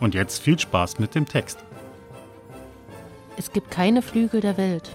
Und jetzt viel Spaß mit dem Text. Es gibt keine Flügel der Welt.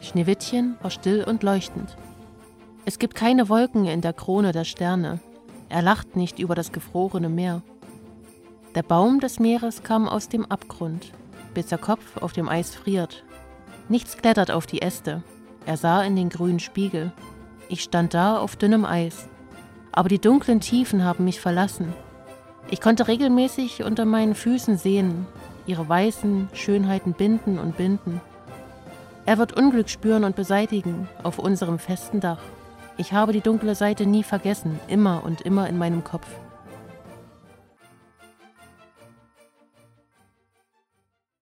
Schneewittchen war still und leuchtend. Es gibt keine Wolken in der Krone der Sterne. Er lacht nicht über das gefrorene Meer. Der Baum des Meeres kam aus dem Abgrund, bis der Kopf auf dem Eis friert. Nichts klettert auf die Äste. Er sah in den grünen Spiegel. Ich stand da auf dünnem Eis. Aber die dunklen Tiefen haben mich verlassen. Ich konnte regelmäßig unter meinen Füßen sehen, ihre weißen Schönheiten binden und binden. Er wird Unglück spüren und beseitigen auf unserem festen Dach. Ich habe die dunkle Seite nie vergessen, immer und immer in meinem Kopf.